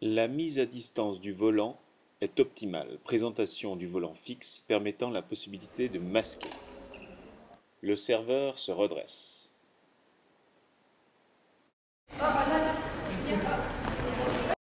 La mise à distance du volant est optimale, présentation du volant fixe permettant la possibilité de masquer. Le serveur se redresse.